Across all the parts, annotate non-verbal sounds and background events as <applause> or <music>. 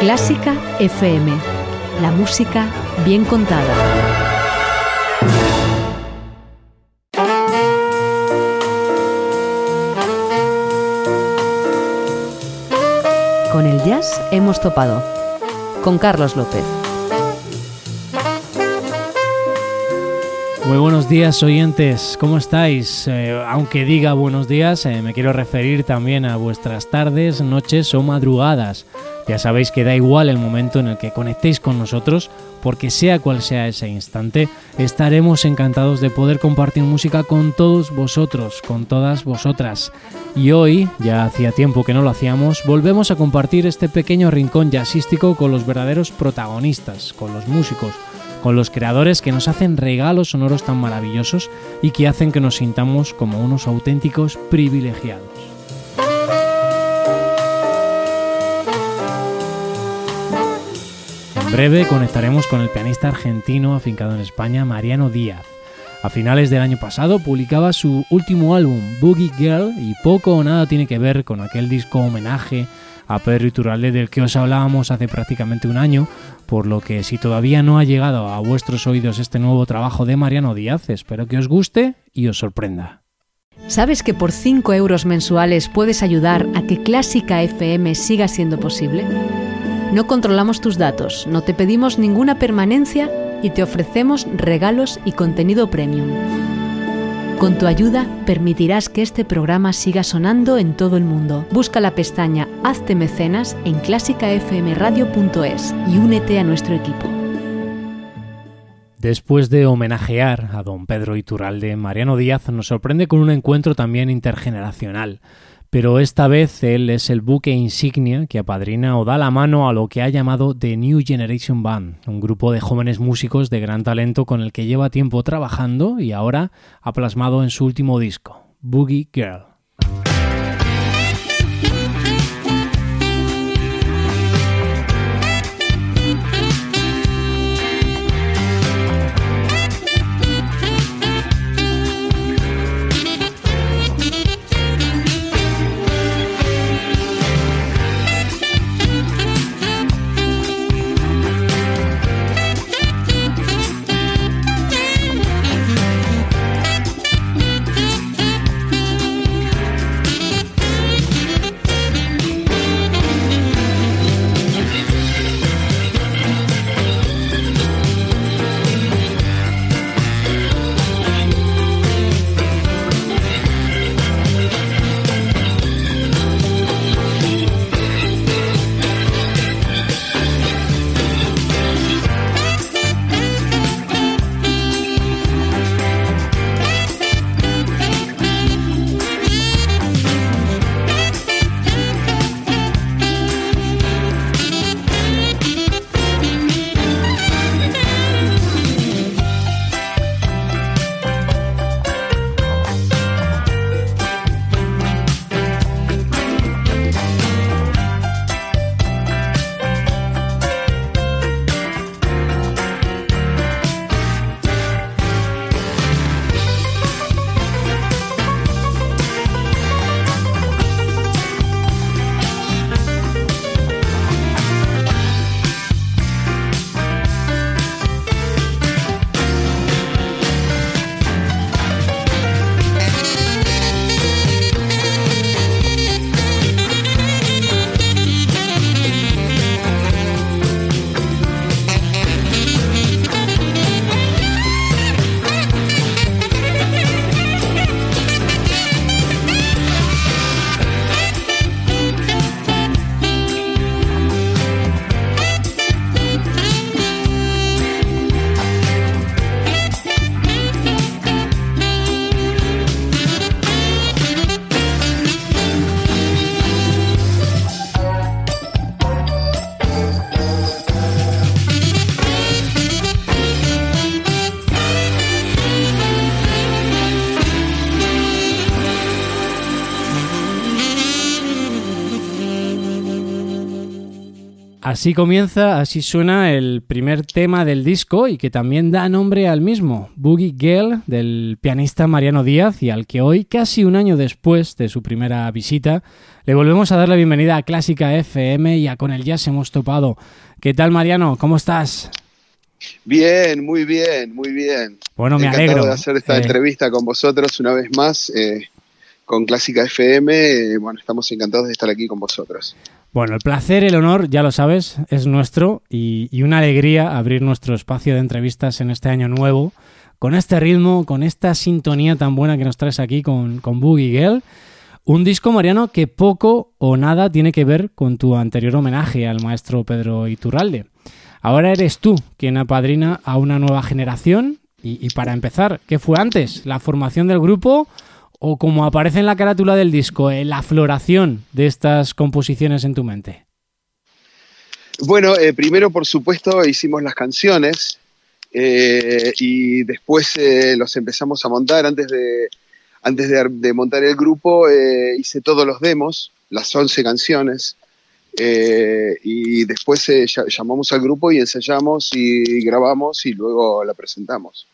Clásica FM. La música bien contada. Con el jazz hemos topado. Con Carlos López. Muy buenos días oyentes, ¿cómo estáis? Eh, aunque diga buenos días, eh, me quiero referir también a vuestras tardes, noches o madrugadas. Ya sabéis que da igual el momento en el que conectéis con nosotros, porque sea cual sea ese instante, estaremos encantados de poder compartir música con todos vosotros, con todas vosotras. Y hoy, ya hacía tiempo que no lo hacíamos, volvemos a compartir este pequeño rincón jazzístico con los verdaderos protagonistas, con los músicos con los creadores que nos hacen regalos sonoros tan maravillosos y que hacen que nos sintamos como unos auténticos privilegiados. En breve conectaremos con el pianista argentino afincado en España, Mariano Díaz. A finales del año pasado publicaba su último álbum, Boogie Girl, y poco o nada tiene que ver con aquel disco homenaje a Pedro Iturralde del que os hablábamos hace prácticamente un año, por lo que si todavía no ha llegado a vuestros oídos este nuevo trabajo de Mariano Díaz, espero que os guste y os sorprenda. ¿Sabes que por 5 euros mensuales puedes ayudar a que Clásica FM siga siendo posible? No controlamos tus datos, no te pedimos ninguna permanencia y te ofrecemos regalos y contenido premium. Con tu ayuda permitirás que este programa siga sonando en todo el mundo. Busca la pestaña Hazte mecenas en clásicafmradio.es y únete a nuestro equipo. Después de homenajear a don Pedro Iturralde, Mariano Díaz nos sorprende con un encuentro también intergeneracional pero esta vez él es el buque insignia que apadrina o da la mano a lo que ha llamado The New Generation Band, un grupo de jóvenes músicos de gran talento con el que lleva tiempo trabajando y ahora ha plasmado en su último disco, Boogie Girl. Así comienza, así suena el primer tema del disco y que también da nombre al mismo, Boogie Girl, del pianista Mariano Díaz y al que hoy, casi un año después de su primera visita, le volvemos a dar la bienvenida a Clásica FM y a Con el Jazz hemos topado. ¿Qué tal Mariano? ¿Cómo estás? Bien, muy bien, muy bien. Bueno, me Encantado alegro. de hacer esta eh, entrevista con vosotros una vez más eh, con Clásica FM. Eh, bueno, estamos encantados de estar aquí con vosotros. Bueno, el placer, el honor, ya lo sabes, es nuestro y, una alegría abrir nuestro espacio de entrevistas en este año nuevo, con este ritmo, con esta sintonía tan buena que nos traes aquí con, con Boogie Girl. Un disco, Mariano, que poco o nada tiene que ver con tu anterior homenaje al maestro Pedro Iturralde. Ahora eres tú quien apadrina a una nueva generación y, y para empezar, ¿qué fue antes? ¿La formación del grupo o como aparece en la carátula del disco, eh, la floración de estas composiciones en tu mente? Bueno, eh, primero por supuesto hicimos las canciones eh, y después los empezamos a montar. Antes de, antes de, montar el grupo hice todos los demos, las 11 canciones. y después llamamos al grupo y ensayamos y grabamos y luego la presentamos.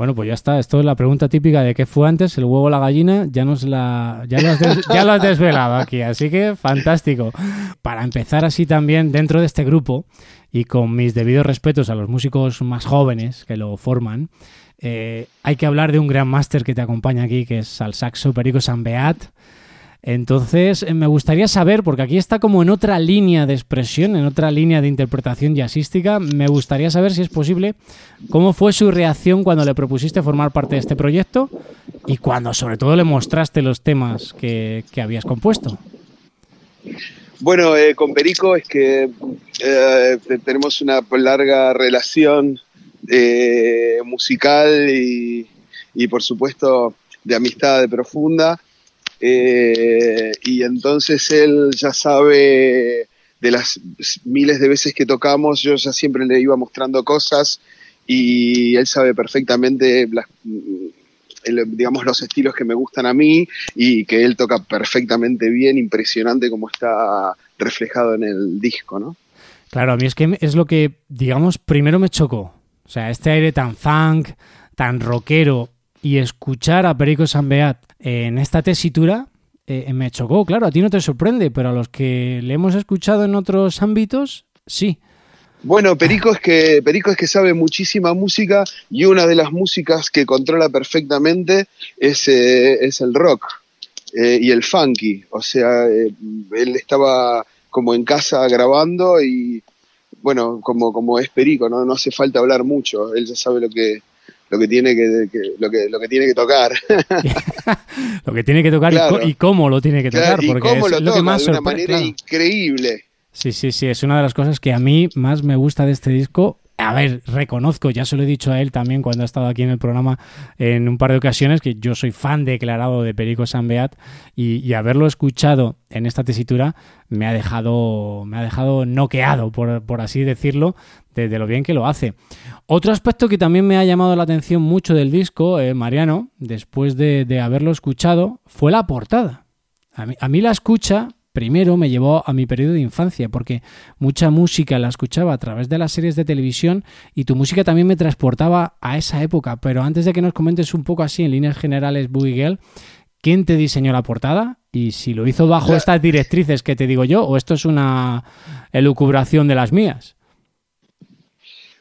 Bueno, pues ya está. Esto es la pregunta típica de qué fue antes, el huevo o la gallina. Ya nos la, ya lo, has <laughs> ya lo has desvelado aquí, así que fantástico. Para empezar así también dentro de este grupo y con mis debidos respetos a los músicos más jóvenes que lo forman, eh, hay que hablar de un gran máster que te acompaña aquí, que es al saxo Perico Sanbeat. Entonces, eh, me gustaría saber, porque aquí está como en otra línea de expresión, en otra línea de interpretación jazzística, me gustaría saber si es posible cómo fue su reacción cuando le propusiste formar parte de este proyecto y cuando sobre todo le mostraste los temas que, habías compuesto. Bueno, eh, con Perico es que eh, tenemos una larga relación musical y, y por supuesto de amistad profunda eh, y entonces él ya sabe de las miles de veces que tocamos, yo ya siempre le iba mostrando cosas y él sabe perfectamente digamos los estilos que me gustan a mí y que él toca perfectamente bien, impresionante como está reflejado en el disco, ¿no? Claro, a mí es que es lo que, digamos, primero me chocó. O sea, este aire tan funk, tan rockero, y escuchar a Perico Sambeat en esta tesitura eh, me chocó. Claro, a ti no te sorprende, pero a los que le hemos escuchado en otros ámbitos, sí. Bueno, Perico es que Perico es que sabe muchísima música y una de las músicas que controla perfectamente es, eh, es el rock eh, y el funky. O sea, él estaba como en casa grabando y bueno, como, como es Perico, ¿no? no hace falta hablar mucho, él ya sabe lo que, lo que tiene que, lo que lo que tiene que tocar. <laughs> Lo que tiene que tocar y, cómo lo tiene que tocar porque cómo es lo, que más de una manera increíble. Sí sí sí es una de las cosas que a mí más me gusta de este disco a ver, reconozco, ya se lo he dicho a él también cuando ha estado aquí en el programa en un par de ocasiones, que yo soy fan declarado de Perico Sanbeat y, y haberlo escuchado en esta tesitura me ha dejado, me ha dejado noqueado, por, por así decirlo, de, lo bien que lo hace. Otro aspecto que también me ha llamado la atención mucho del disco, eh, Mariano, después de, haberlo escuchado, fue la portada. A mí la escucha primero me llevó a mi periodo de infancia, porque mucha música la escuchaba a través de las series de televisión y tu música también me transportaba a esa época. Pero antes de que nos comentes un poco así en líneas generales, Boogie Girl, ¿quién te diseñó la portada? Y si lo hizo bajo estas directrices que te digo yo, o esto es una elucubración de las mías.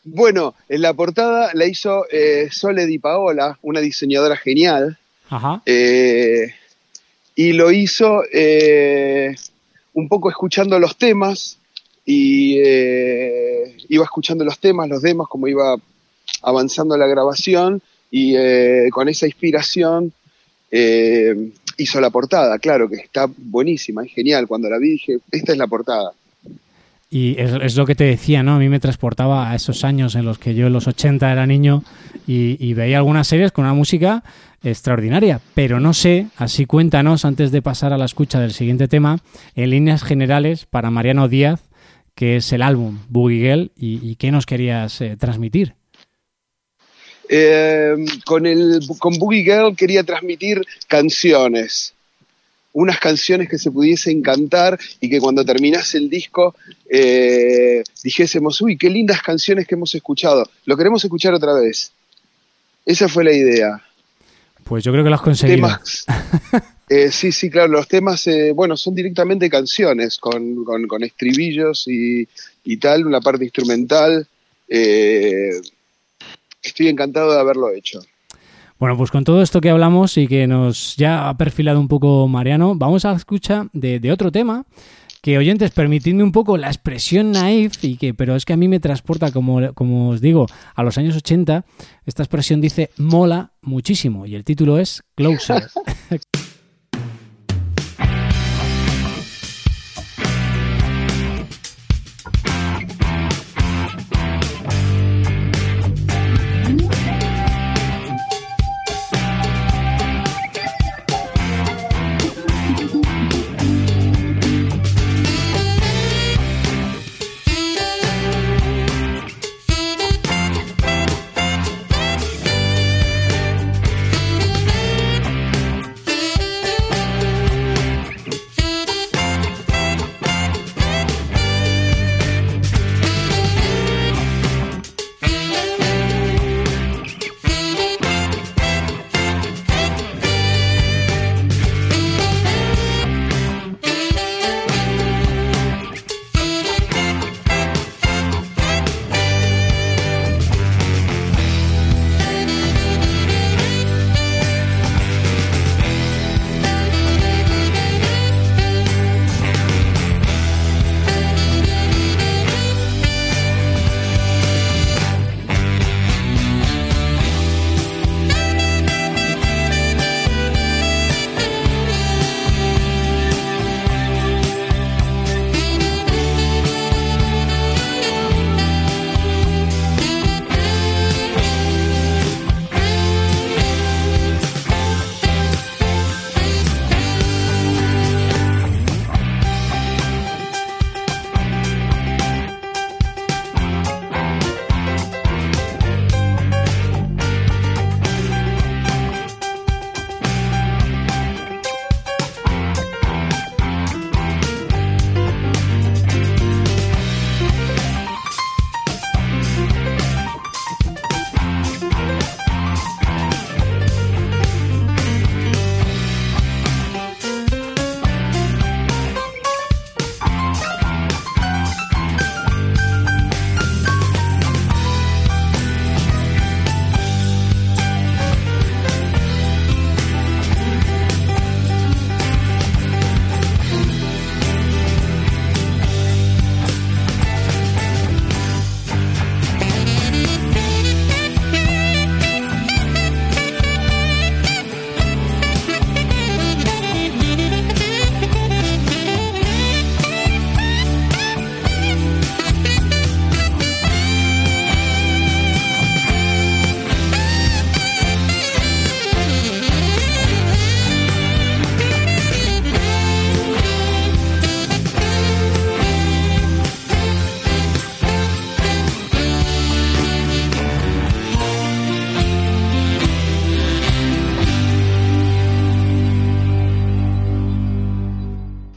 Bueno, en la portada la hizo eh, Sole Di Paola, una diseñadora genial. Ajá. Eh, y lo hizo eh, un poco escuchando los temas y eh, iba escuchando los temas, los demos, como iba avanzando la grabación y eh, con esa inspiración hizo la portada, claro que está buenísima, es genial, cuando la vi dije, esta es la portada. Y es, lo que te decía, ¿no? A mí me transportaba a esos años en los que yo en los 80 era niño y, veía algunas series con una música extraordinaria. Pero no sé, así cuéntanos, antes de pasar a la escucha del siguiente tema, en líneas generales para Mariano Díaz, que es el álbum Boogie Girl, y, qué nos querías eh, transmitir. Eh, con, el, con Boogie Girl quería transmitir canciones, unas canciones que se pudiesen cantar y que cuando terminase el disco eh, dijésemos, uy, qué lindas canciones que hemos escuchado, lo queremos escuchar otra vez. Esa fue la idea. Pues yo creo que lo has conseguido. <laughs> Eh, sí, sí, claro, los temas, eh, bueno, son directamente canciones con, con, estribillos y, y, tal, una parte instrumental. estoy encantado de haberlo hecho. Bueno, pues con todo esto que hablamos y que nos ya ha perfilado un poco Mariano, vamos a escuchar de, de otro tema que oyentes, permitidme un poco la expresión naif, y que, pero es que a mí me transporta, como, como os digo, a los años 80. Esta expresión dice mola muchísimo y el título es Closer. <laughs>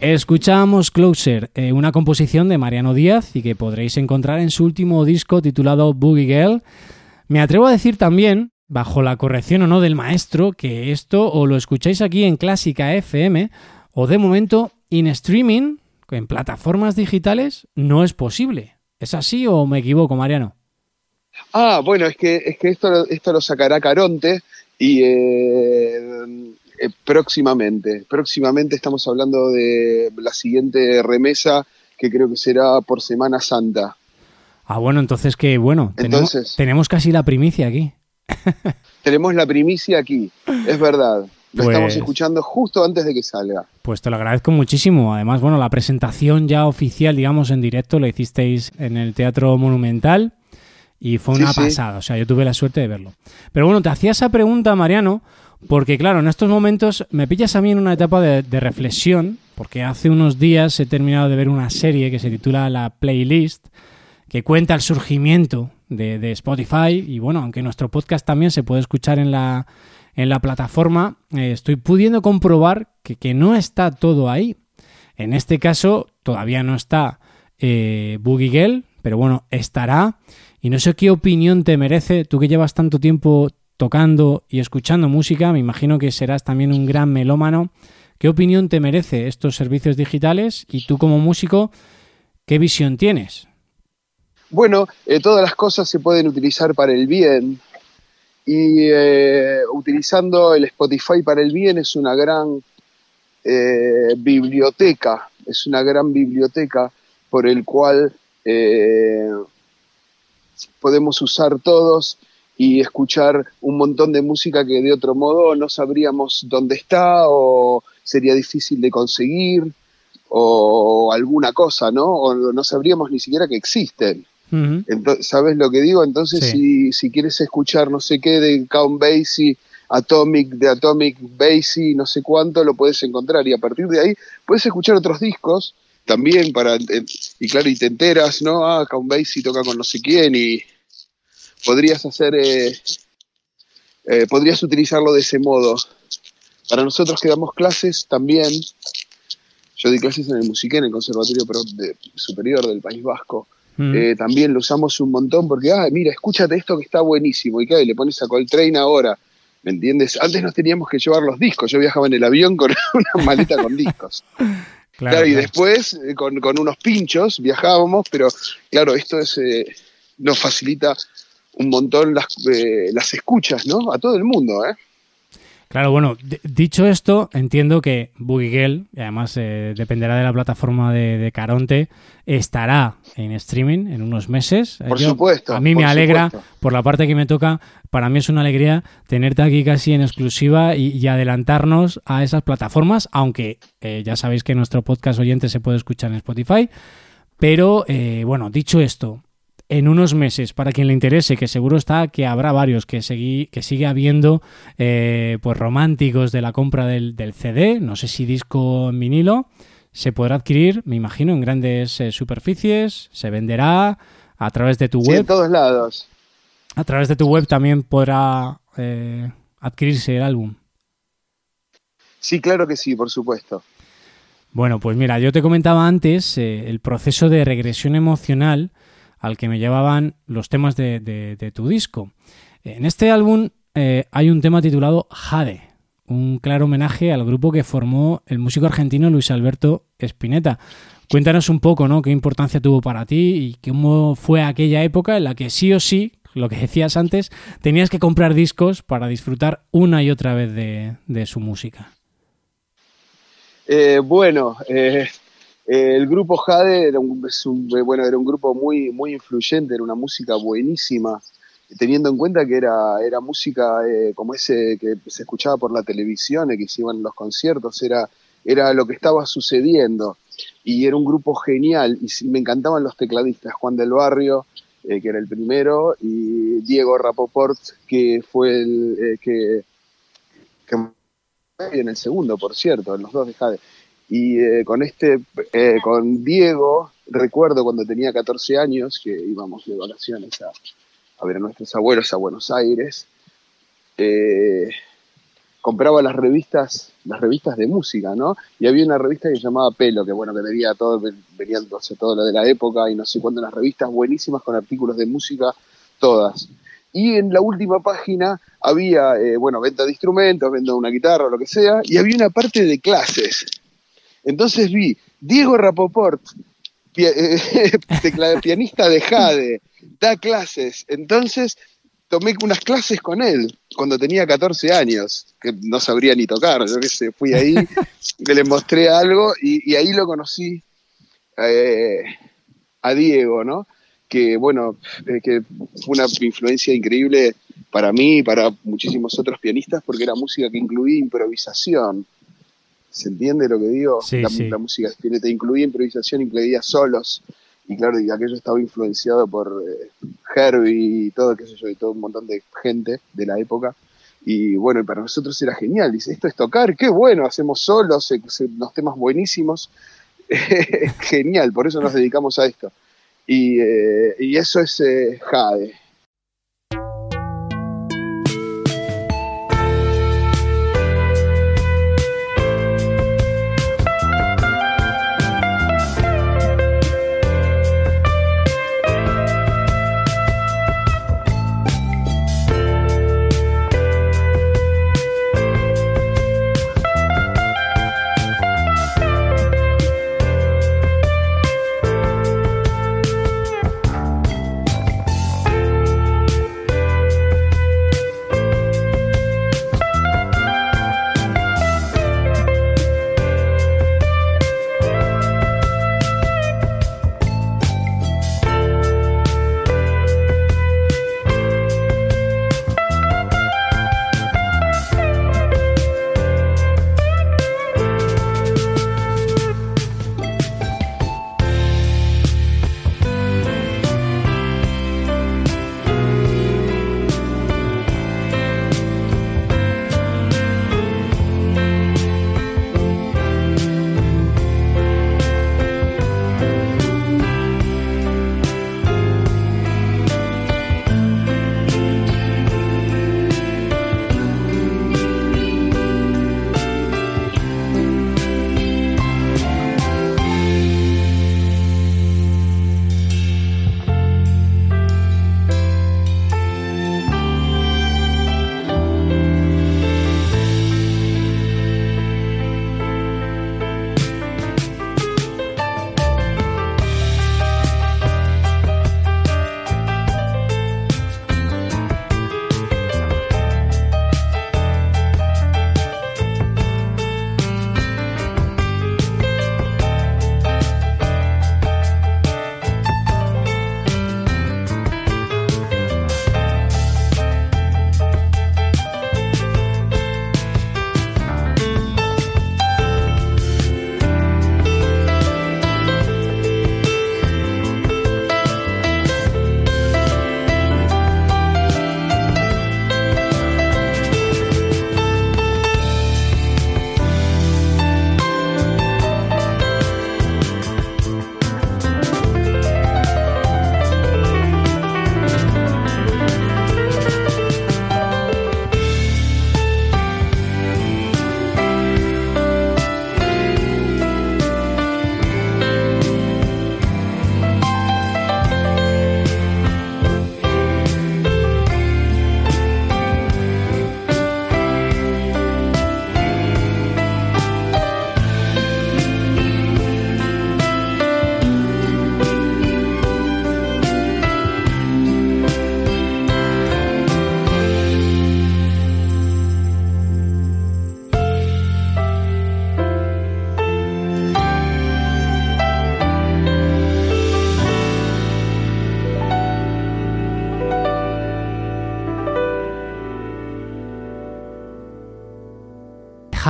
Escuchamos Closer, eh, una composición de Mariano Díaz y que podréis encontrar en su último disco titulado Boogie Girl. Me atrevo a decir también, bajo la corrección o no del maestro, que esto o lo escucháis aquí en Clásica FM o de momento en streaming, en plataformas digitales, no es posible. ¿Es así o me equivoco, Mariano? Ah, bueno, es que, es que esto, esto lo sacará Caronte y eh, eh, próximamente. Próximamente estamos hablando de la siguiente remesa que creo que será por Semana Santa. Ah, bueno, entonces que bueno, tenemos, tenemos casi la primicia aquí. <laughs> tenemos la primicia aquí, es verdad. Lo estamos pues escuchando justo antes de que salga. Pues te lo agradezco muchísimo. Además, bueno, la presentación ya oficial, digamos, en directo, la hicisteis en el Teatro Monumental y fue una pasada. O sea, yo tuve la suerte de verlo. Pero bueno, te hacía esa pregunta, Mariano, porque claro, en estos momentos me pillas a mí en una etapa de, reflexión, porque hace unos días he terminado de ver una serie que se titula La Playlist, que cuenta el surgimiento de, Spotify y bueno, aunque nuestro podcast también se puede escuchar en la, en la plataforma, eh, estoy pudiendo comprobar que, que, no está todo ahí. En este caso, todavía no está eh, Boogie Girl, pero bueno, estará. Y no sé qué opinión te merece, tú que llevas tanto tiempo tocando y escuchando música, me imagino que serás también un gran melómano. ¿Qué opinión te merece estos servicios digitales y tú como músico, qué visión tienes? Bueno, eh, todas las cosas se pueden utilizar para el bien y eh, utilizando el Spotify para el bien es una gran eh, biblioteca, es una gran biblioteca por el cual podemos usar todos y escuchar un montón de música que de otro modo no sabríamos dónde está o sería difícil de conseguir o alguna cosa, ¿no? O no sabríamos ni siquiera que existen. ¿Sabes lo que digo? Entonces, si, si, quieres escuchar no sé qué de Count Basie, Atomic, de Atomic Basie, no sé cuánto, lo puedes encontrar. Y a partir de ahí puedes escuchar otros discos también para y claro y te enteras no ah Count Basie toca con no sé quién y podrías hacer eh, eh, podrías utilizarlo de ese modo para nosotros que damos clases también yo di clases en el Musiqué en el Conservatorio Superior del País Vasco Mm. Eh, también lo usamos un montón porque, ah, mira, escúchate esto que está buenísimo. Y que le pones a Coltrane ahora. ¿Me entiendes? Antes nos teníamos que llevar los discos. Yo viajaba en el avión con <laughs> una maleta con discos. <laughs> Claro, y después eh, con, unos pinchos viajábamos, pero claro, esto es, eh, nos facilita un montón las, las escuchas, ¿no? A todo el mundo, ¿eh? Claro, bueno, dicho esto, entiendo que Boogie y además eh, dependerá de la plataforma de, Caronte, estará en streaming en unos meses. Por supuesto. A mí me alegra, por la parte que me toca, para mí es una alegría tenerte aquí casi en exclusiva y, adelantarnos a esas plataformas, aunque eh, ya sabéis que nuestro podcast oyente se puede escuchar en Spotify. Pero eh, bueno, dicho esto, en unos meses, para quien le interese, que seguro está que habrá varios, que, que sigue habiendo eh, pues románticos de la compra del, CD, no sé si disco en vinilo, se podrá adquirir, me imagino, en grandes eh, superficies, se venderá a través de tu web. en todos lados. A través de tu web también podrá eh, adquirirse el álbum. Sí, claro que sí, por supuesto. Bueno, pues mira, yo te comentaba antes el proceso de regresión emocional al que me llevaban los temas de, tu disco. En este álbum eh, hay un tema titulado Jade, un claro homenaje al grupo que formó el músico argentino Luis Alberto Spinetta. Cuéntanos un poco, ¿no? ¿Qué importancia tuvo para ti y cómo fue aquella época en la que sí o sí, lo que decías antes, tenías que comprar discos para disfrutar una y otra vez de, su música? Eh, bueno, eh, eh, el grupo Jade era un, bueno, era un grupo muy, muy influyente, era una música buenísima, teniendo en cuenta que era, era música eh, como ese que se escuchaba por la televisión, que se iban los conciertos, era, era lo que estaba sucediendo. Y era un grupo genial, y me encantaban los tecladistas, Juan del Barrio, eh, que era el primero, y Diego Rapoport, que fue el que, que en el segundo, por cierto, los dos de Jade. Y eh, con este, eh, con Diego, recuerdo cuando tenía 14 años que íbamos de vacaciones a, ver a nuestros abuelos a Buenos Aires, eh, compraba las revistas, las revistas de música, ¿no? Y había una revista que se llamaba Pelo, que bueno, que venía todo, venían todo lo de la época y no sé cuánto, las revistas buenísimas con artículos de música, todas. Y en la última página había, bueno, venta de instrumentos, venta de una guitarra o lo que sea, y había una parte de clases. Entonces vi Diego Rapoport, eh, <laughs> pianista de Jade, da clases. Entonces tomé unas clases con él cuando tenía 14 años, que no sabría ni tocar. Yo qué sé, fui ahí, <laughs> le mostré algo y, ahí lo conocí eh, a Diego, ¿no? Que bueno, eh, que fue una influencia increíble para mí y para muchísimos otros pianistas porque era música que incluía improvisación. ¿Se entiende lo que digo? la, música te incluía improvisación, incluía solos. Y claro, y aquello estaba influenciado por eh, Herbie y todo, qué sé yo, y todo un montón de gente de la época. Y bueno, para nosotros era genial. Dice, esto es tocar, qué bueno, hacemos solos, los temas buenísimos. <laughs> genial, por eso nos dedicamos a esto. Y, eh, eso es eh, Jade.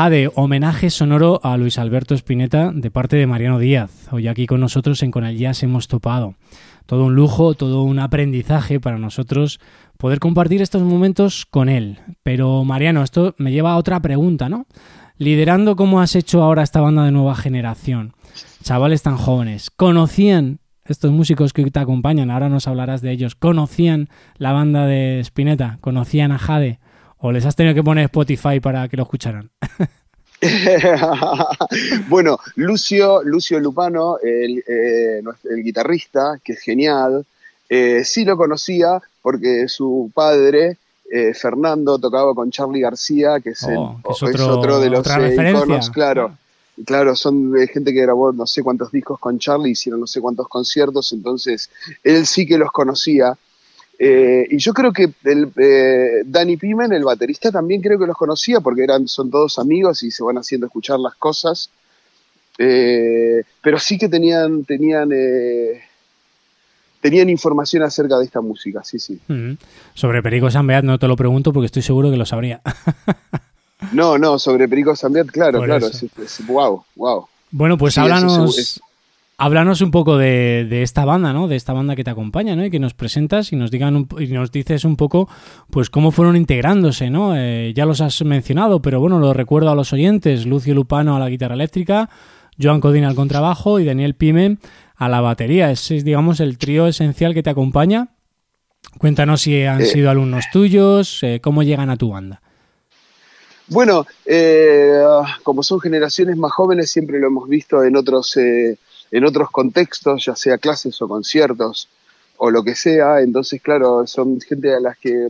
Jade, homenaje sonoro a Luis Alberto Spinetta de parte de Mariano Díaz. Hoy aquí con nosotros en Con el Jazz hemos topado. Todo un lujo, todo un aprendizaje para nosotros poder compartir estos momentos con él. Pero Mariano, esto me lleva a otra pregunta, ¿no? Liderando cómo has hecho ahora esta banda de nueva generación, chavales tan jóvenes, ¿conocían estos músicos que te acompañan, ahora nos hablarás de ellos, conocían la banda de Spinetta, conocían a Jade, o les has tenido que poner Spotify para que lo escucharan? <laughs> <laughs> bueno, Lucio, Lucio Lupano, el, eh, guitarrista, que es genial, eh, sí lo conocía porque su padre, eh, Fernando, tocaba con Charlie García, que es, oh, otro, de los iconos, claro. Claro, son gente que grabó no sé cuántos discos con Charlie, hicieron no sé cuántos conciertos, entonces él sí que los conocía. Eh, y yo creo que el, eh, Danny Pimen, el baterista, también creo que los conocía porque eran, son todos amigos y se van haciendo escuchar las cosas. Eh, pero sí que tenían, tenían, tenían información acerca de esta música, sí, sí. Sobre Perico Sambeat no te lo pregunto porque estoy seguro que lo sabría. no, no, sobre Perico Sambeat, claro, claro. wow, wow. Bueno, pues háblanos, Háblanos un poco de, esta banda, ¿no? De esta banda que te acompaña, ¿no? Y que nos presentas y nos digan y nos dices un poco, pues cómo fueron integrándose, ¿no? Eh, ya los has mencionado, pero bueno, lo recuerdo a los oyentes: Lucio Lupano a la guitarra eléctrica, Joan Codina al contrabajo y Daniel Pime a la batería. Es, digamos, el trío esencial que te acompaña. Cuéntanos si han eh. sido alumnos tuyos, eh, cómo llegan a tu banda. Bueno, como son generaciones más jóvenes, siempre lo hemos visto en otros en otros contextos, ya sea clases o conciertos o lo que sea. Entonces, claro, son gente a las que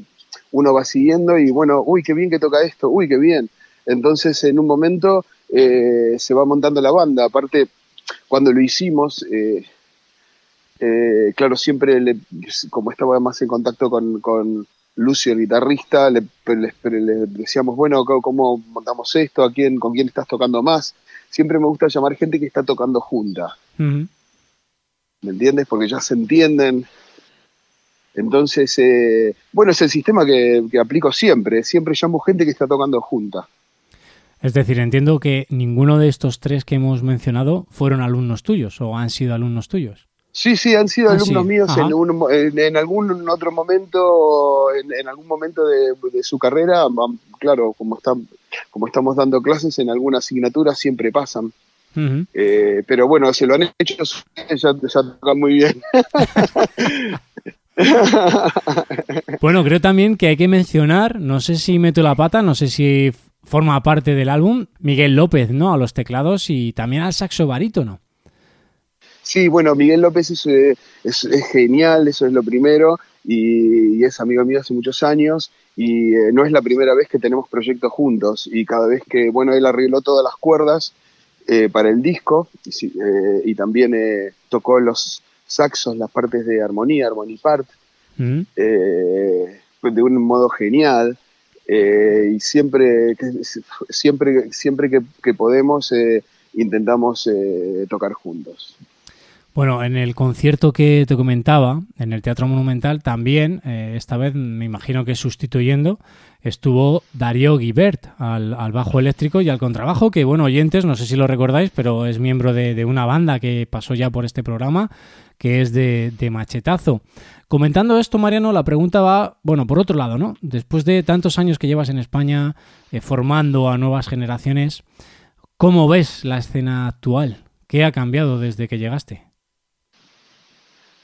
uno va siguiendo y bueno, uy, qué bien que toca esto, uy, qué bien. Entonces, en un momento eh, se va montando la banda. Aparte, cuando lo hicimos, eh, eh, claro, siempre, le, como estaba más en contacto con, Lucio, el guitarrista, le, decíamos, bueno, ¿cómo montamos esto? ¿A quién, ¿Con quién estás tocando más? Siempre me gusta llamar gente que está tocando junta. ¿Me entiendes? Porque ya se entienden. Entonces, eh, bueno, es el sistema que, aplico siempre. Siempre llamo gente que está tocando junta. Es decir, entiendo que ninguno de estos tres que hemos mencionado fueron alumnos tuyos o han sido alumnos tuyos. Sí, sí, han sido ah, alumnos míos en, algún otro momento, en, algún momento de, su carrera. Claro, como, están, como estamos dando clases en alguna asignatura, siempre pasan. Eh, pero bueno, se lo han hecho, ya, tocan muy bien. <laughs> bueno, creo también que hay que mencionar, no sé si meto la pata, no sé si forma parte del álbum, Miguel López, ¿no? A los teclados y también al saxo barítono. Sí, bueno, Miguel López es, eh, genial, eso es lo primero, y, es amigo mío hace muchos años, y eh, no es la primera vez que tenemos proyectos juntos, y cada vez que, bueno, él arregló todas las cuerdas, eh, para el disco eh, y también eh, tocó los saxos, las partes de armonía, Harmony Part, mm. de un modo genial. y siempre, siempre, siempre que podemos intentamos tocar juntos. Bueno, en el concierto que te comentaba, en el Teatro Monumental, también, eh, esta vez me imagino que sustituyendo, estuvo Darío Guibert al, bajo eléctrico y al contrabajo, que bueno, oyentes, no sé si lo recordáis, pero es miembro de, una banda que pasó ya por este programa, que es de, Machetazo. Comentando esto, Mariano, la pregunta va, bueno, por otro lado, ¿no? Después de tantos años que llevas en España eh, formando a nuevas generaciones, ¿cómo ves la escena actual? ¿Qué ha cambiado desde que llegaste?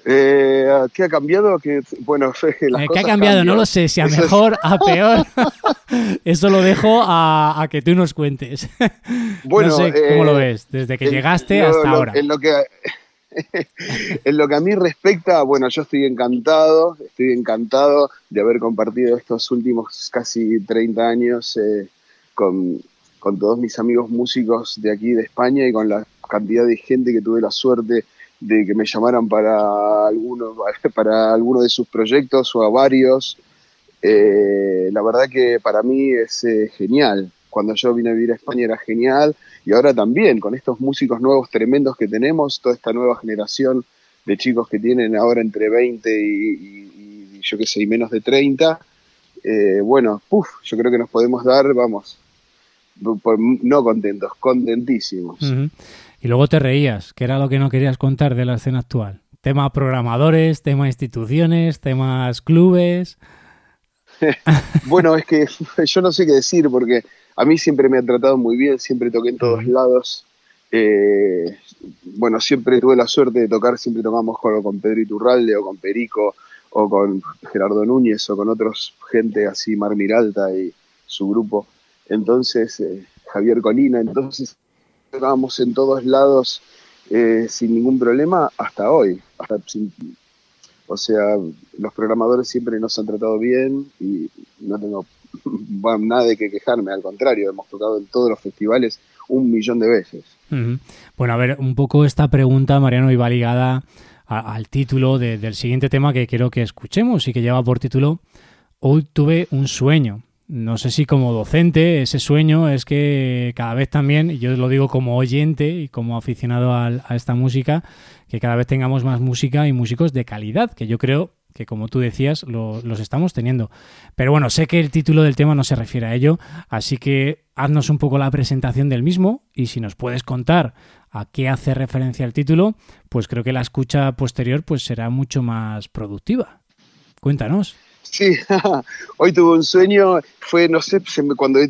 Eh, ¿Qué ha cambiado? Que, bueno, <laughs> las eh, ¿Qué ha cambiado? No lo sé, si a mejor, <laughs> a peor. <laughs> Eso lo dejo a, que tú nos cuentes. Bueno, no sé cómo lo eh, ves, desde que llegaste hasta ahora. En lo, que, en lo que a mí respecta, bueno, yo estoy encantado, estoy encantado de haber compartido estos últimos casi 30 años eh, con, con todos mis amigos músicos de aquí de España y con la cantidad de gente que tuve la suerte de que me llamaran para alguno, <laughs> para alguno de sus proyectos o a varios. Eh, la verdad que para mí es eh, genial. Cuando yo vine a vivir a España era genial y ahora también con estos músicos nuevos tremendos que tenemos, toda esta nueva generación de chicos que tienen ahora entre 20 y, yo qué sé, y menos de 30. Eh, bueno, puff, yo creo que nos podemos dar, vamos, no contentos, contentísimos. Y luego te reías, que era lo que no querías contar de la escena actual. Tema programadores, tema instituciones, temas clubes. <laughs> bueno, es que <laughs> yo no sé qué decir porque a mí siempre me ha tratado muy bien, siempre toqué en todos lados. Eh, bueno, siempre tuve la suerte de tocar, siempre tocamos con, con Pedro Iturralde o con Perico o con Gerardo Núñez o con otros gente así, Mar Miralta y su grupo. Entonces, eh, Javier Colina, entonces tocábamos en todos lados eh, sin ningún problema hasta hoy. O sea, los programadores siempre nos han tratado bien y no tengo <laughs> nada de que quejarme, al contrario, hemos tocado en todos los festivales un millón de veces. Bueno, a ver, un poco esta pregunta, Mariano, iba ligada al título del siguiente tema que quiero que escuchemos y que lleva por título Hoy tuve un sueño. No sé si como docente ese sueño es que cada vez también, y yo lo digo como oyente y como aficionado a, esta música, que cada vez tengamos más música y músicos de calidad, que yo creo que como tú decías, los estamos teniendo. Pero bueno, sé que el título del tema no se refiere a ello, así que haznos un poco la presentación del mismo y si nos puedes contar a qué hace referencia el título, pues creo que la escucha posterior pues será mucho más productiva. Cuéntanos. Sí, <laughs> hoy tuve un sueño, fue, no sé, cuando,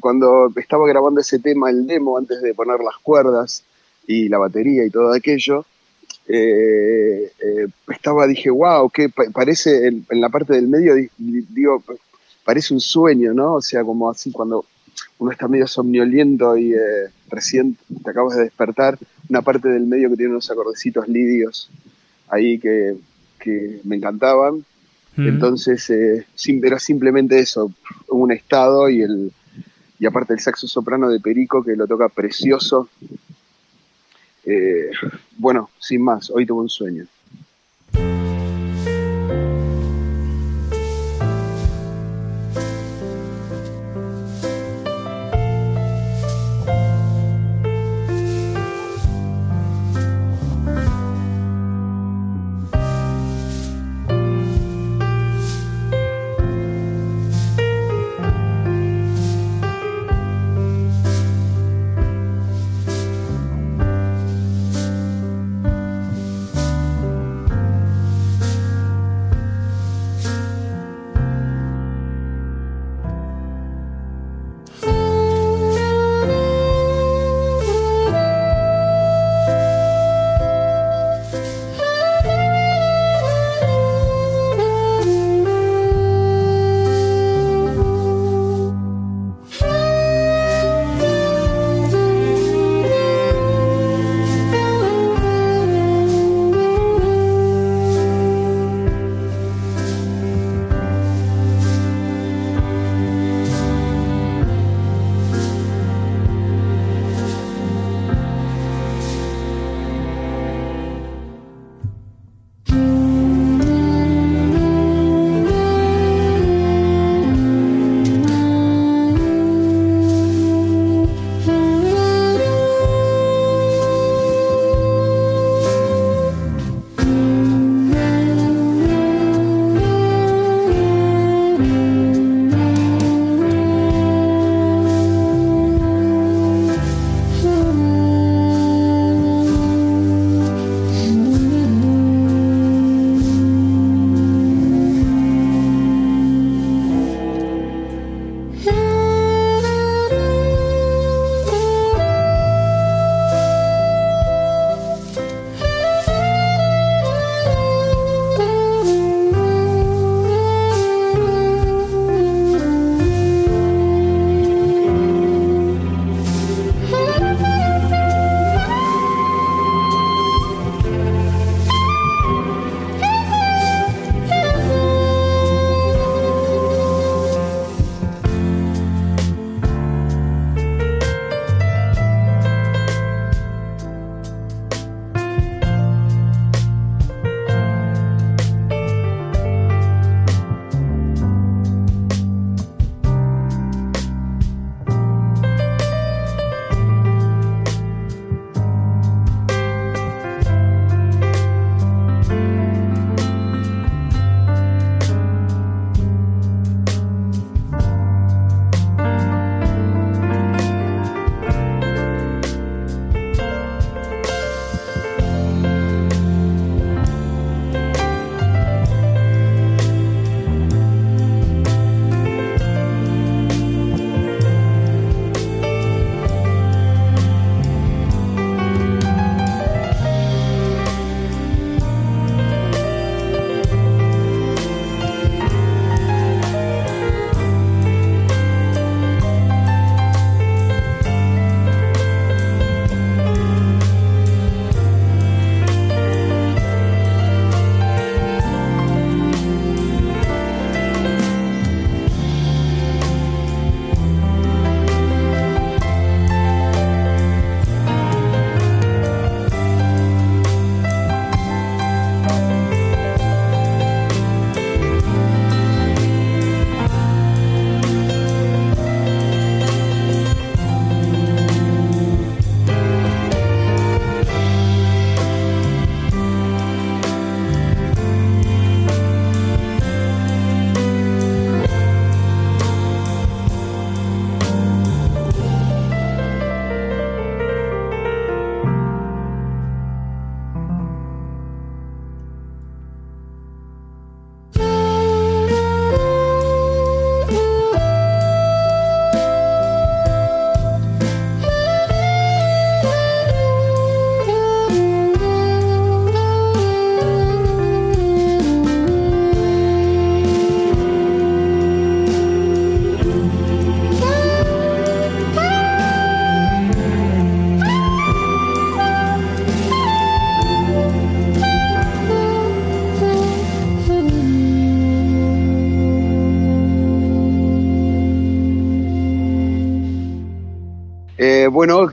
cuando estaba grabando ese tema, el demo, antes de poner las cuerdas y la batería y todo aquello, eh, eh, estaba, dije, wow, que parece en, la parte del medio, digo, parece un sueño, ¿no? O sea, como así cuando uno está medio somnoliento y eh, recién te acabas de despertar, una parte del medio que tiene unos acordecitos lidios ahí que, me encantaban. Entonces, era simplemente eso, un estado y el y aparte el saxo soprano de Perico que lo toca precioso eh, bueno, sin más, hoy tuve un sueño.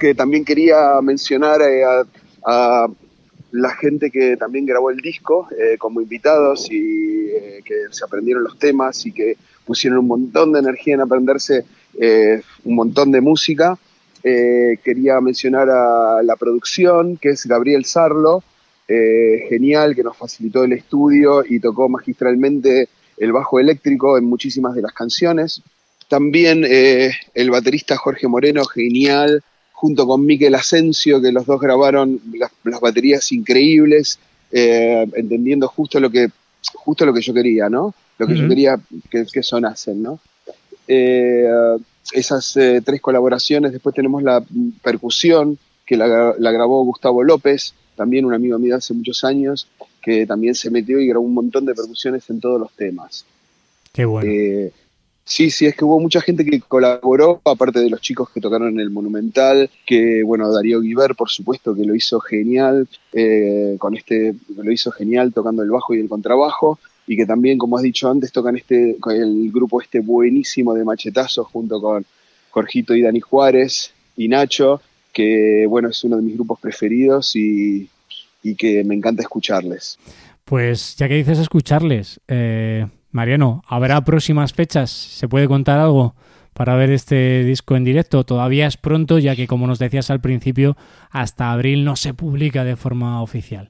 Que también quería mencionar a, la gente que también grabó el disco como invitados y que se aprendieron los temas y que pusieron un montón de energía en aprenderse un montón de música. quería mencionar a la producción, que es Gabriel Sarlo, eh, genial que nos facilitó el estudio y tocó magistralmente el bajo eléctrico en muchísimas de las canciones. También eh, el baterista Jorge Moreno, genial, junto con Miquel Asensio, que los dos grabaron las, baterías increíbles, eh, entendiendo justo lo que justo lo que yo quería, ¿no? Lo que yo quería que, que sonasen, ¿no? esas tres colaboraciones, después tenemos la percusión, que la, la grabó Gustavo López, también un amigo mío hace muchos años, que también se metió y grabó un montón de percusiones en todos los temas. Qué bueno. Sí, sí, es que hubo mucha gente que colaboró, aparte de los chicos que tocaron en el Monumental, que, bueno, Darío Guiver, por supuesto, que lo hizo genial, eh, con este, lo hizo genial tocando el bajo y el contrabajo, y que también, como has dicho antes, tocan este, el grupo este buenísimo de machetazos junto con Jorgito y Dani Juárez y Nacho, que bueno, es uno de mis grupos preferidos y, que me encanta escucharles. Pues ya que dices escucharles, eh, Mariano, ¿habrá próximas fechas? ¿Se puede contar algo para ver este disco en directo? Todavía es pronto, ya que como nos decías al principio, hasta abril no se publica de forma oficial.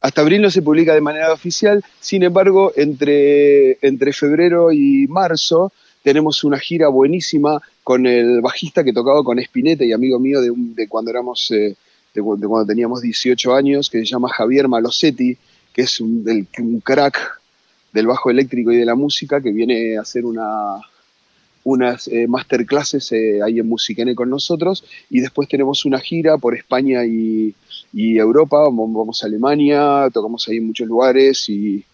Hasta abril no se publica de manera oficial, sin embargo, entre, entre febrero y marzo tenemos una gira buenísima con el bajista que tocaba con Spinetta y amigo mío de, de cuando éramos, eh, de, cuando teníamos 18 años, que se llama Javier Malosetti, que es un, crack del bajo eléctrico y de la música, que viene a hacer una, unas eh, masterclasses eh, ahí en Musiquene con nosotros y después tenemos una gira por España y, y Europa, vamos a Alemania, tocamos ahí en muchos lugares y,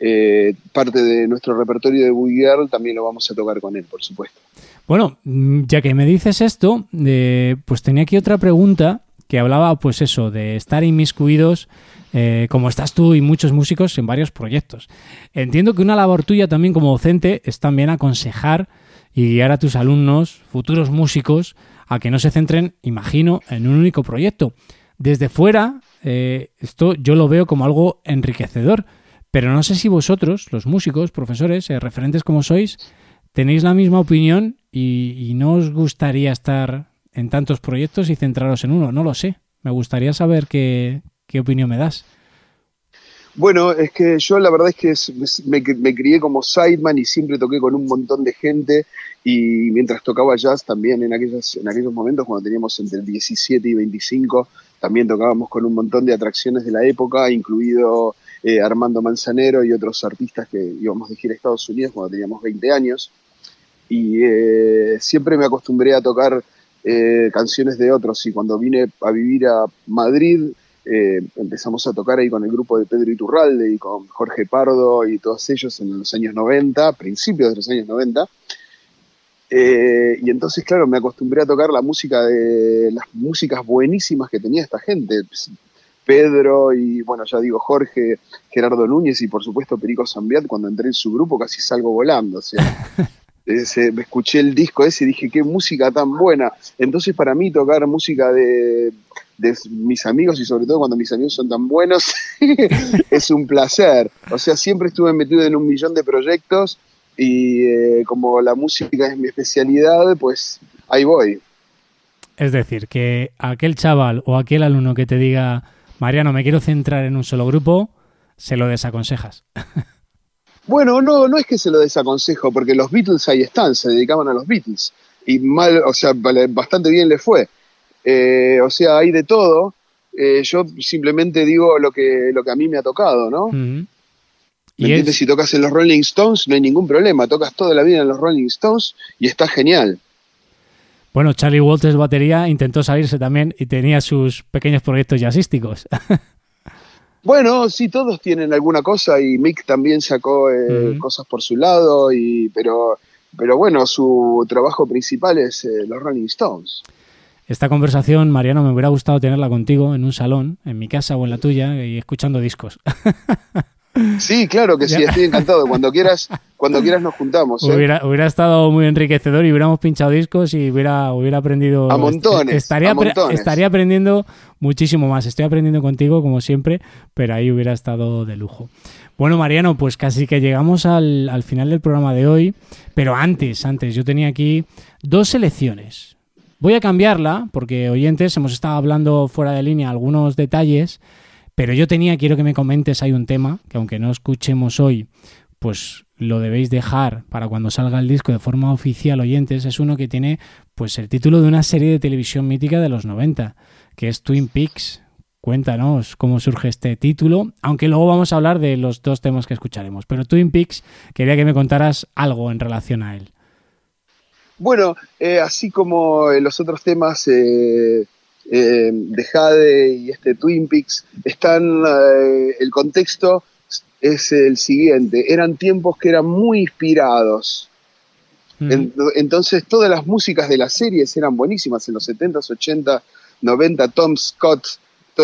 eh, parte de nuestro repertorio de Boogie Girl también lo vamos a tocar con él, por supuesto. Bueno, mm, ya que me dices esto, eh, pues tenía aquí otra pregunta que hablaba, pues eso, de estar inmiscuidos, eh, como estás tú y muchos músicos, en varios proyectos. Entiendo que una labor tuya también como docente es también aconsejar y guiar a tus alumnos, futuros músicos, a que no se centren, imagino, en un único proyecto. Desde fuera, esto yo lo veo como algo enriquecedor pero no sé si vosotros, los músicos, profesores, eh, referentes como sois, tenéis la misma opinión y, no os gustaría estar en tantos proyectos y centraros en uno. No lo sé. Me gustaría saber qué, opinión me das. Bueno, es que yo la verdad es que me, me, crié como sideman y siempre toqué con un montón de gente y mientras tocaba jazz también en, aquellos, en aquellos momentos cuando teníamos entre 17 y 25 también tocábamos con un montón de atracciones de la época, incluido eh, Armando Manzanero y otros artistas que íbamos a gira a Estados Unidos cuando teníamos 20 años. Y eh, siempre me acostumbré a tocar eh, canciones de otros. Y cuando vine a vivir a Madrid, empezamos a tocar ahí con el grupo de Pedro Iturralde y con Jorge Pardo y todos ellos en los años 90, principios de los años 90. y entonces, claro, me acostumbré a tocar la música de las músicas buenísimas que tenía esta gente. Pedro y, bueno, ya digo, Jorge, Gerardo Núñez y por supuesto Perico Zambiat, cuando entré en su grupo casi salgo volando, <laughs> me escuché el disco ese y dije, qué música tan buena. Entonces para mí tocar música de, mis amigos y sobre todo cuando mis amigos son tan buenos, <laughs> es un placer. O sea, siempre estuve metido en un millón de proyectos y eh, como la música es mi especialidad, pues ahí voy. Es decir, que aquel chaval o aquel alumno que te diga, Mariano, me quiero centrar en un solo grupo, se lo desaconsejas. <laughs> Bueno, no, no es que se lo desaconsejo, porque los Beatles ahí están, se dedicaban a los Beatles. Y mal, o sea, bastante bien le fue. Eh, o sea, hay de todo. Eh, yo simplemente digo lo que, lo que a mí me ha tocado, ¿no? ¿Y Si tocas en los Rolling Stones, no hay ningún problema. Tocas toda la vida en los Rolling Stones y está genial. Bueno, Charlie Walters batería intentó salirse también y tenía sus pequeños proyectos jazzísticos. <laughs> Bueno, sí, todos tienen alguna cosa y Mick también sacó eh, cosas por su lado, y, pero, pero bueno, su trabajo principal es eh, los Rolling Stones. Esta conversación, Mariano, me hubiera gustado tenerla contigo en un salón, en mi casa o en la tuya, y escuchando discos. <laughs> Sí, claro que sí, estoy encantado. Cuando quieras, cuando quieras nos juntamos. ¿eh? Hubiera, hubiera, estado muy enriquecedor y hubiéramos pinchado discos y hubiera, hubiera aprendido. A montones. Estaría, a montones. estaría aprendiendo muchísimo más. Estoy aprendiendo contigo, como siempre, pero ahí hubiera estado de lujo. Bueno, Mariano, pues casi que llegamos al, al final del programa de hoy. Pero antes, antes, yo tenía aquí dos selecciones. Voy a cambiarla porque, oyentes, hemos estado hablando fuera de línea algunos detalles pero yo tenía, quiero que me comentes, hay un tema que aunque no escuchemos hoy, pues lo debéis dejar para cuando salga el disco de forma oficial, oyentes, es uno que tiene pues el título de una serie de televisión mítica de los 90, que es Twin Peaks. Cuéntanos cómo surge este título, aunque luego vamos a hablar de los dos temas que escucharemos. Pero Twin Peaks, quería que me contaras algo en relación a él. Bueno, eh, así como los otros temas eh, eh, de Jade y este Twin Peaks, están, eh, el contexto es el siguiente, eran tiempos que eran muy inspirados. entonces todas las músicas de las series eran buenísimas en los 70s, 80, 90, Tom Scott,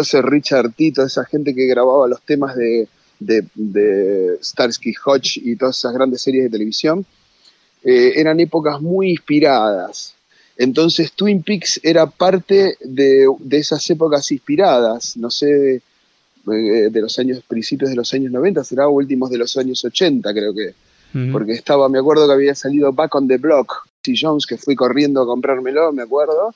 ese Richard Tito, esa gente que grababa los temas de, de, Starsky Hodge y todas esas grandes series de televisión, eh, eran épocas muy inspiradas. Entonces Twin Peaks era parte de, esas épocas inspiradas, no sé, de, eh, los años, principios de los años 90, será últimos de los años 80 creo que, porque estaba, me acuerdo que había salido Back on the Block, C. Jones, que fui corriendo a comprármelo, me acuerdo,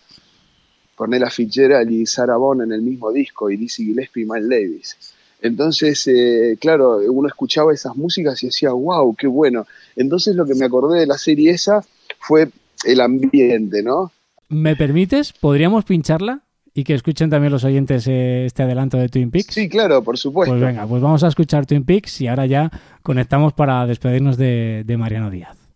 con Ella Fitzgerald y Sarah Bond en el mismo disco, y Dizzy Gillespie y Miles Davis. Entonces, eh, claro, uno escuchaba esas músicas y decía, wow, qué bueno. Entonces lo que me acordé de la serie esa fue el ambiente, ¿no? ¿Me permites? ¿Podríamos pincharla? Y que escuchen también los oyentes eh, este adelanto de Twin Peaks. Sí, claro, por supuesto. Pues venga, pues vamos a escuchar Twin Peaks y ahora ya conectamos para despedirnos de, de Mariano Díaz.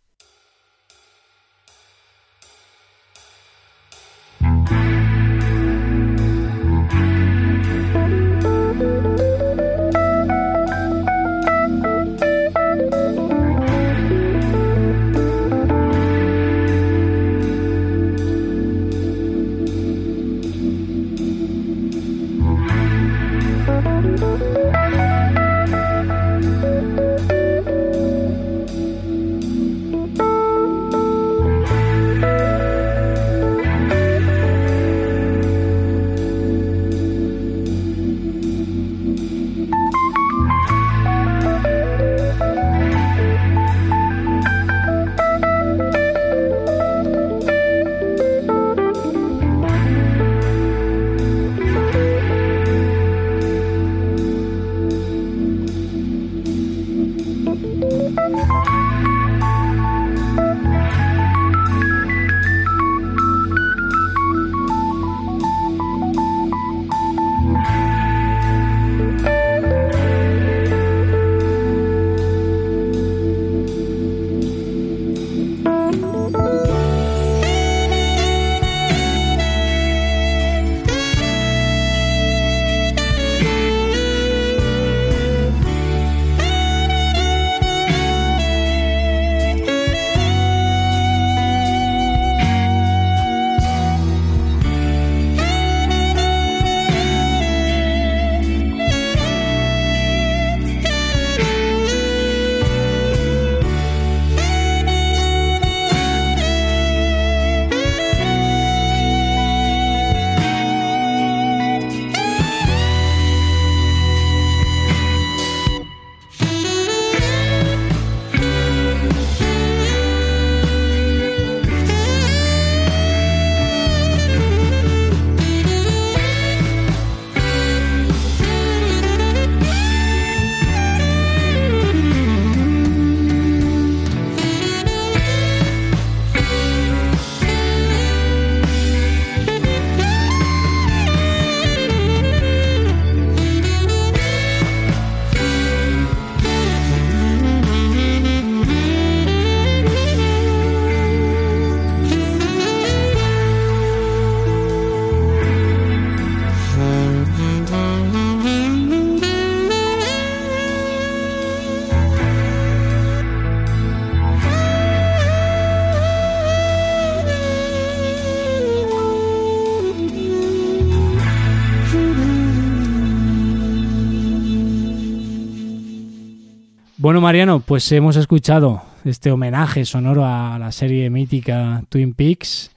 Bueno, Mariano, pues hemos escuchado este homenaje sonoro a la serie mítica Twin Peaks.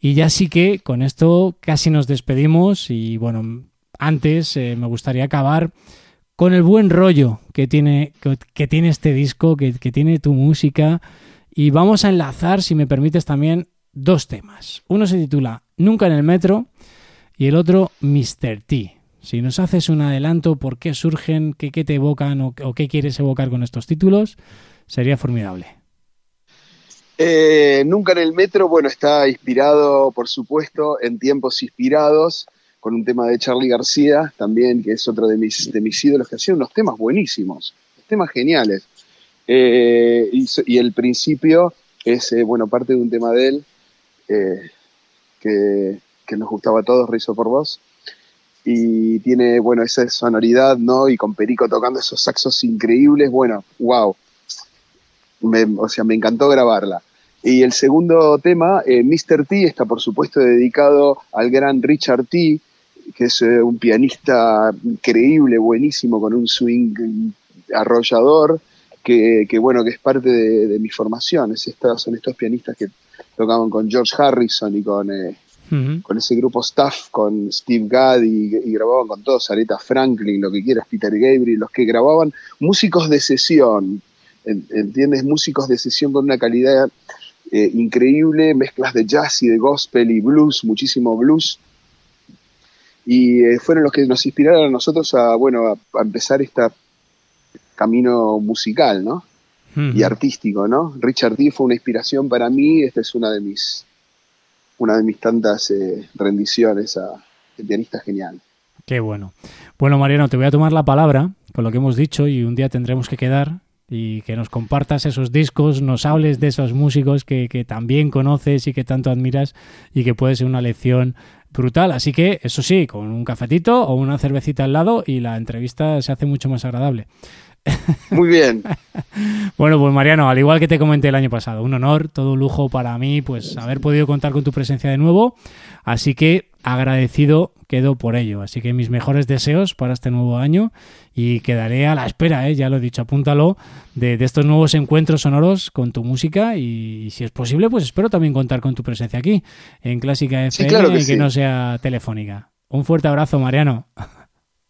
Y ya sí que con esto casi nos despedimos. Y bueno, antes eh, me gustaría acabar con el buen rollo que tiene, que, tiene este disco, que, que tiene tu música. Y vamos a enlazar, si me permites, también dos temas. Uno se titula Nunca en el metro y el otro Mr. T. Si nos haces un adelanto por qué surgen, qué, te evocan o, qué quieres evocar con estos títulos, sería formidable. Eh, Nunca en el metro, bueno, está inspirado, por supuesto, en tiempos inspirados, con un tema de Charlie García, también, que es otro de mis, ídolos, que hacían unos temas buenísimos, temas geniales. Eh, y, el principio es, eh, bueno, parte de un tema de él, que, que, nos gustaba a todos, Rizo por Vos y tiene, bueno, esa sonoridad, ¿no? Y con Perico tocando esos saxos increíbles, bueno, wow. o sea, me encantó grabarla. Y el segundo tema, eh, Mr. T, está por supuesto dedicado al gran Richard T, que es eh, un pianista increíble, buenísimo, con un swing arrollador, que, bueno, que es parte de, mi formación. Es son estos pianistas que tocaban con George Harrison y con eh, con ese grupo staff, con Steve Gadd y, grababan con todos, Aretha Franklin, lo que quieras, Peter Gabriel, los que grababan músicos de sesión, ¿entiendes? Músicos de sesión con una calidad eh, increíble, mezclas de jazz y de gospel y blues, muchísimo blues. Y eh, fueron los que nos inspiraron a nosotros a, bueno, a, empezar este camino musical, ¿no? Y artístico, ¿no? Richard D fue una inspiración para mí, esta es una de mis una de mis tantas eh, rendiciones a el pianista genial. Qué bueno. Bueno, Mariano, te voy a tomar la palabra con lo que hemos dicho y un día tendremos que quedar y que nos compartas esos discos, nos hables de esos músicos que, que también conoces y que tanto admiras y que puede ser una lección brutal. Así que, eso sí, con un cafetito o una cervecita al lado y la entrevista se hace mucho más agradable. <laughs> Muy bien. bueno, pues Mariano, al igual que te comenté el año pasado, un honor, todo un lujo para mí, pues haber podido contar con tu presencia de nuevo. Así que agradecido quedo por ello. Así que mis mejores deseos para este nuevo año y quedaré a la espera, ¿eh? ya lo he dicho, apúntalo, de, estos nuevos encuentros sonoros con tu música y, si es posible, pues espero también contar con tu presencia aquí en Clásica FM y que no sea telefónica. Un fuerte abrazo, Mariano.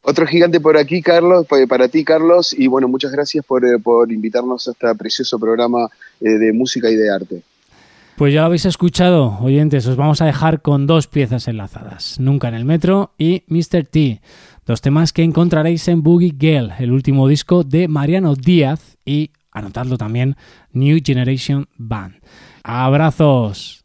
Otro gigante por aquí, Carlos, para ti, Carlos, y bueno, muchas gracias por, eh, invitarnos a este precioso programa eh, de música y de arte. Pues ya lo habéis escuchado, oyentes, os vamos a dejar con dos piezas enlazadas, Nunca en el Metro y Mr. T, dos temas que encontraréis en Boogie Girl, el último disco de Mariano Díaz y, anotadlo también, New Generation Band. Abrazos.